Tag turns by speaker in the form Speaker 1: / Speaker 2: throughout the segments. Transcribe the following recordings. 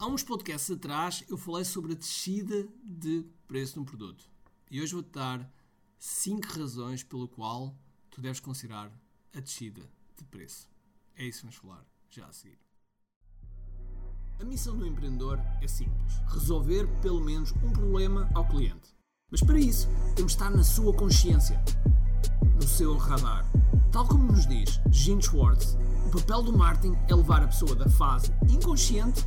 Speaker 1: Há uns podcasts atrás eu falei sobre a descida de preço de um produto. E hoje vou-te dar 5 razões pelo qual tu deves considerar a descida de preço. É isso que vamos falar já a seguir. A missão do empreendedor é simples: resolver pelo menos um problema ao cliente. Mas para isso, temos de estar na sua consciência, no seu radar. Tal como nos diz Gene Schwartz, o papel do marketing é levar a pessoa da fase inconsciente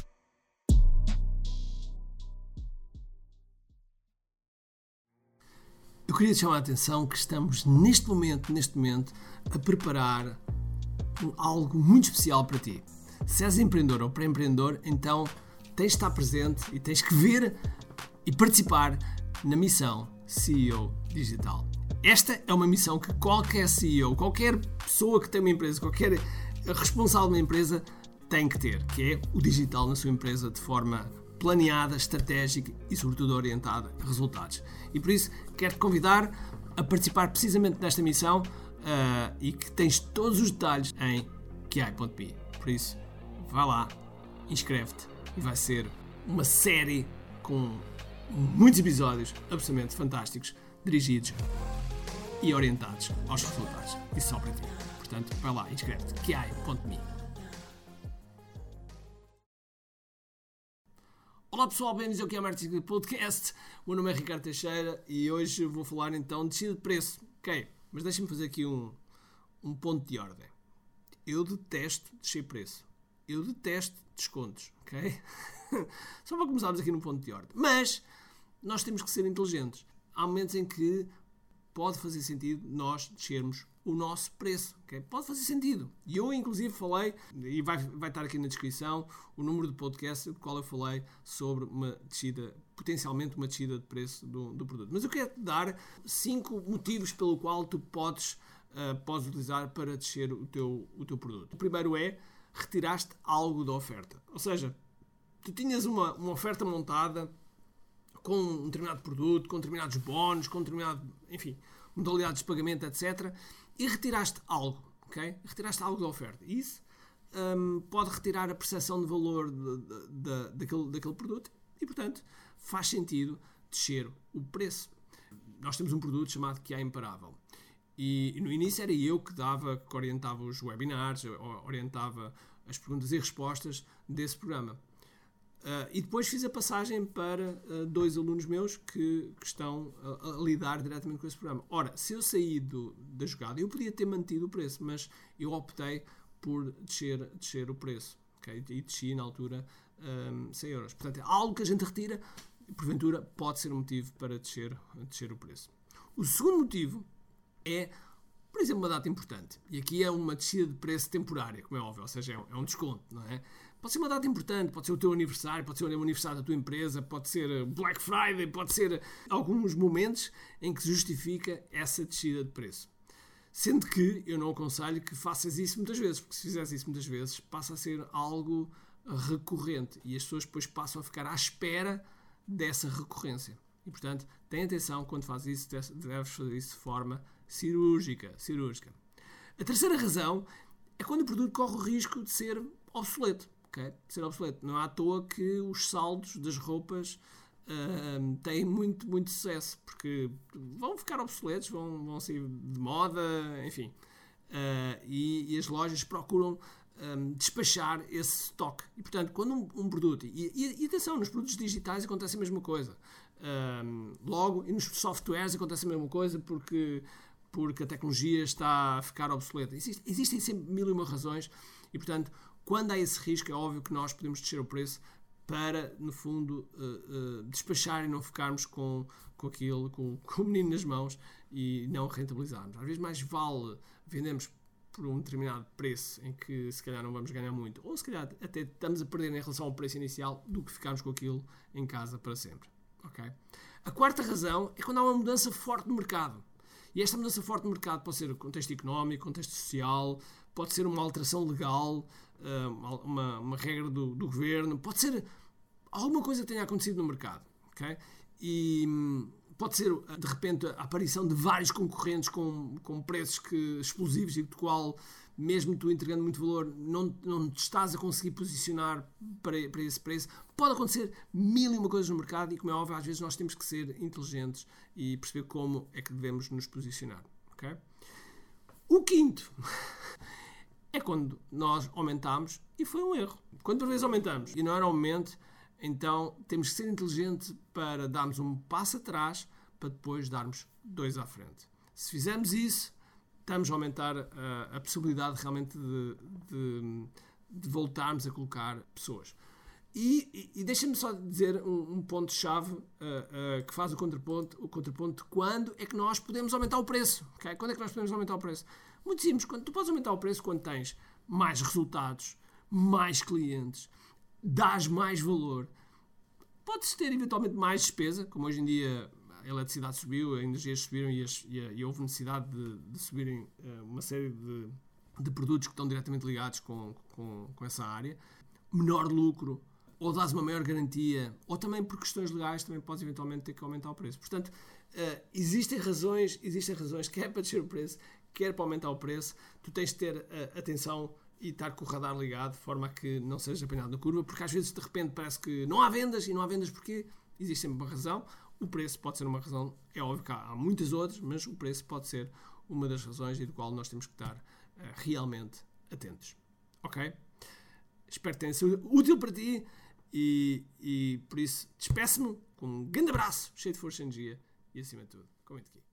Speaker 1: Queria chamar a atenção que estamos neste momento, neste momento, a preparar algo muito especial para ti. Se és empreendedor ou pré-empreendedor, então tens de estar presente e tens que ver e participar na missão CEO Digital. Esta é uma missão que qualquer CEO, qualquer pessoa que tem uma empresa, qualquer responsável de uma empresa tem que ter, que é o digital na sua empresa de forma planeada, estratégica e sobretudo orientada a resultados. E por isso quero te convidar a participar precisamente desta missão uh, e que tens todos os detalhes em kiai.pi. Por isso, vai lá, inscreve-te e vai ser uma série com muitos episódios absolutamente fantásticos, dirigidos e orientados aos resultados. E só para ti. Portanto, vai lá, inscreve-te. kiai.me Olá pessoal, bem-vindos ao que é Marketing Podcast. O meu nome é Ricardo Teixeira e hoje vou falar então de descida de preço. Ok, mas deixem-me fazer aqui um, um ponto de ordem. Eu detesto descer preço. Eu detesto descontos, ok? Só para começarmos aqui num ponto de ordem. Mas nós temos que ser inteligentes. Há momentos em que pode fazer sentido nós descermos o nosso preço. Okay? Pode fazer sentido. E eu, inclusive, falei, e vai, vai estar aqui na descrição, o número de podcast do qual eu falei sobre uma descida, potencialmente uma descida de preço do, do produto. Mas eu quero te dar cinco motivos pelo qual tu podes, uh, podes utilizar para descer o teu, o teu produto. O primeiro é retiraste algo da oferta. Ou seja, tu tinhas uma, uma oferta montada com um determinado produto, com determinados bónus, com determinado, enfim, modalidades de pagamento, etc. E retiraste algo, ok? Retiraste algo da oferta. Isso um, pode retirar a percepção de valor de, de, de, daquele, daquele produto e, portanto, faz sentido descer o preço. Nós temos um produto chamado que é imparável. E, e, no início era eu que dava, que orientava os webinars, orientava as perguntas e respostas desse programa. Uh, e depois fiz a passagem para uh, dois alunos meus que, que estão a, a, lidar diretamente com esse programa. Ora, se eu saí do, da jogada, eu podia ter mantido o preço, mas eu optei por descer, descer o preço. Okay? E desci na altura um, 100 euros. Portanto, é algo que a gente retira, porventura, pode ser um motivo para descer, descer o preço. O segundo motivo é, por exemplo, uma data importante. E aqui é uma descida de preço temporária, como é óbvio, ou seja, é um, é desconto, não é? Pode ser uma data importante, pode ser o teu aniversário, pode ser o aniversário da tua empresa, pode ser eh, Black Friday, pode ser eh, alguns momentos em que justifica essa descida de preço. Sendo que eu não aconselho que faças isso muitas vezes, porque se fizeres isso muitas vezes, passa a ser algo recorrente e as pessoas depois passam a ficar à espera dessa recorrência. E portanto, tem atenção quando fazes isso, deves fazer isso de forma cirúrgica. cirúrgica. A terceira razão é quando o produto corre o risco de ser obsoleto okay? de ser obsoleto. Não é à toa que os saldos das roupas uh, têm muito, muito sucesso, porque vão ficar obsoletos, vão, vão sair de moda, enfim. Uh, e, e, as lojas procuram um, despachar esse stock. E, portanto, quando um, um produto... E, e, e, atenção, nos produtos digitais acontece a mesma coisa. Um, logo, e nos softwares acontece a mesma coisa, porque porque a tecnologia está a ficar obsoleta. Existe, existem sempre mil e uma razões e, portanto, quando há esse risco, é óbvio que nós podemos descer o preço para, no fundo, uh, uh, despachar e não ficarmos com, com aquilo, com, com o menino nas mãos e não rentabilizarmos. Às vezes mais vale vendermos por um determinado preço em que se calhar não vamos ganhar muito, ou se calhar até estamos a perder em relação ao preço inicial, do que ficarmos com aquilo em casa para sempre. Okay? A quarta razão é quando há uma mudança forte no mercado. E esta mudança forte no mercado pode ser contexto económico, contexto social, pode ser uma alteração legal, eh, uma, uma regra do, do governo, pode ser alguma coisa que tenha acontecido no mercado. Okay? E hum, pode ser, de repente, a aparição de vários concorrentes com, com preços que, explosivos e do qual, mesmo tu entregando muito valor, não, não te estás a conseguir posicionar para, para esse preço. Pode acontecer mil e uma coisas no mercado e, como é óbvio, às vezes nós temos que ser inteligentes e perceber como é que devemos nos posicionar. Okay? O quinto é quando nós aumentamos e foi um erro. Quando vezes aumentamos e não era o momento então temos que ser inteligentes para darmos um passo atrás para depois darmos dois à frente. Se fizermos isso, estamos a aumentar a, a possibilidade realmente de, de, de, voltarmos a colocar pessoas. E, e, e deixa-me só dizer um, um ponto-chave uh, uh, que faz o contraponto, o contraponto quando é que nós podemos aumentar o preço. Okay? Quando é que nós podemos aumentar o preço? Muito simples, quando, tu podes aumentar o preço quando tens mais resultados, mais clientes, dás mais valor. Podes ter eventualmente mais despesa, como hoje em dia a eletricidade subiu, as energias subiram e, as, e, a, e houve necessidade de, de subirem uh, uma série de, de, produtos que estão diretamente ligados com, com, com, essa área. Menor lucro, ou dás uma maior garantia, ou também por questões legais também podes eventualmente ter que aumentar o preço. Portanto, uh, existem razões, existem razões, quer para descer o preço, quer para aumentar o preço. Tu tens de ter uh, atenção e estar com o radar ligado de forma a que não seja apanhado na curva, porque às vezes de repente parece que não há vendas e não há vendas porque existe sempre uma razão. O preço pode ser uma razão, é óbvio que há, muitas outras, mas o preço pode ser uma das razões e do qual nós temos que estar uh, realmente atentos. Ok? Espero que tenha sido útil para ti e, e por isso despeço-me com um grande abraço, cheio de força e energia e acima de tudo, comente aqui.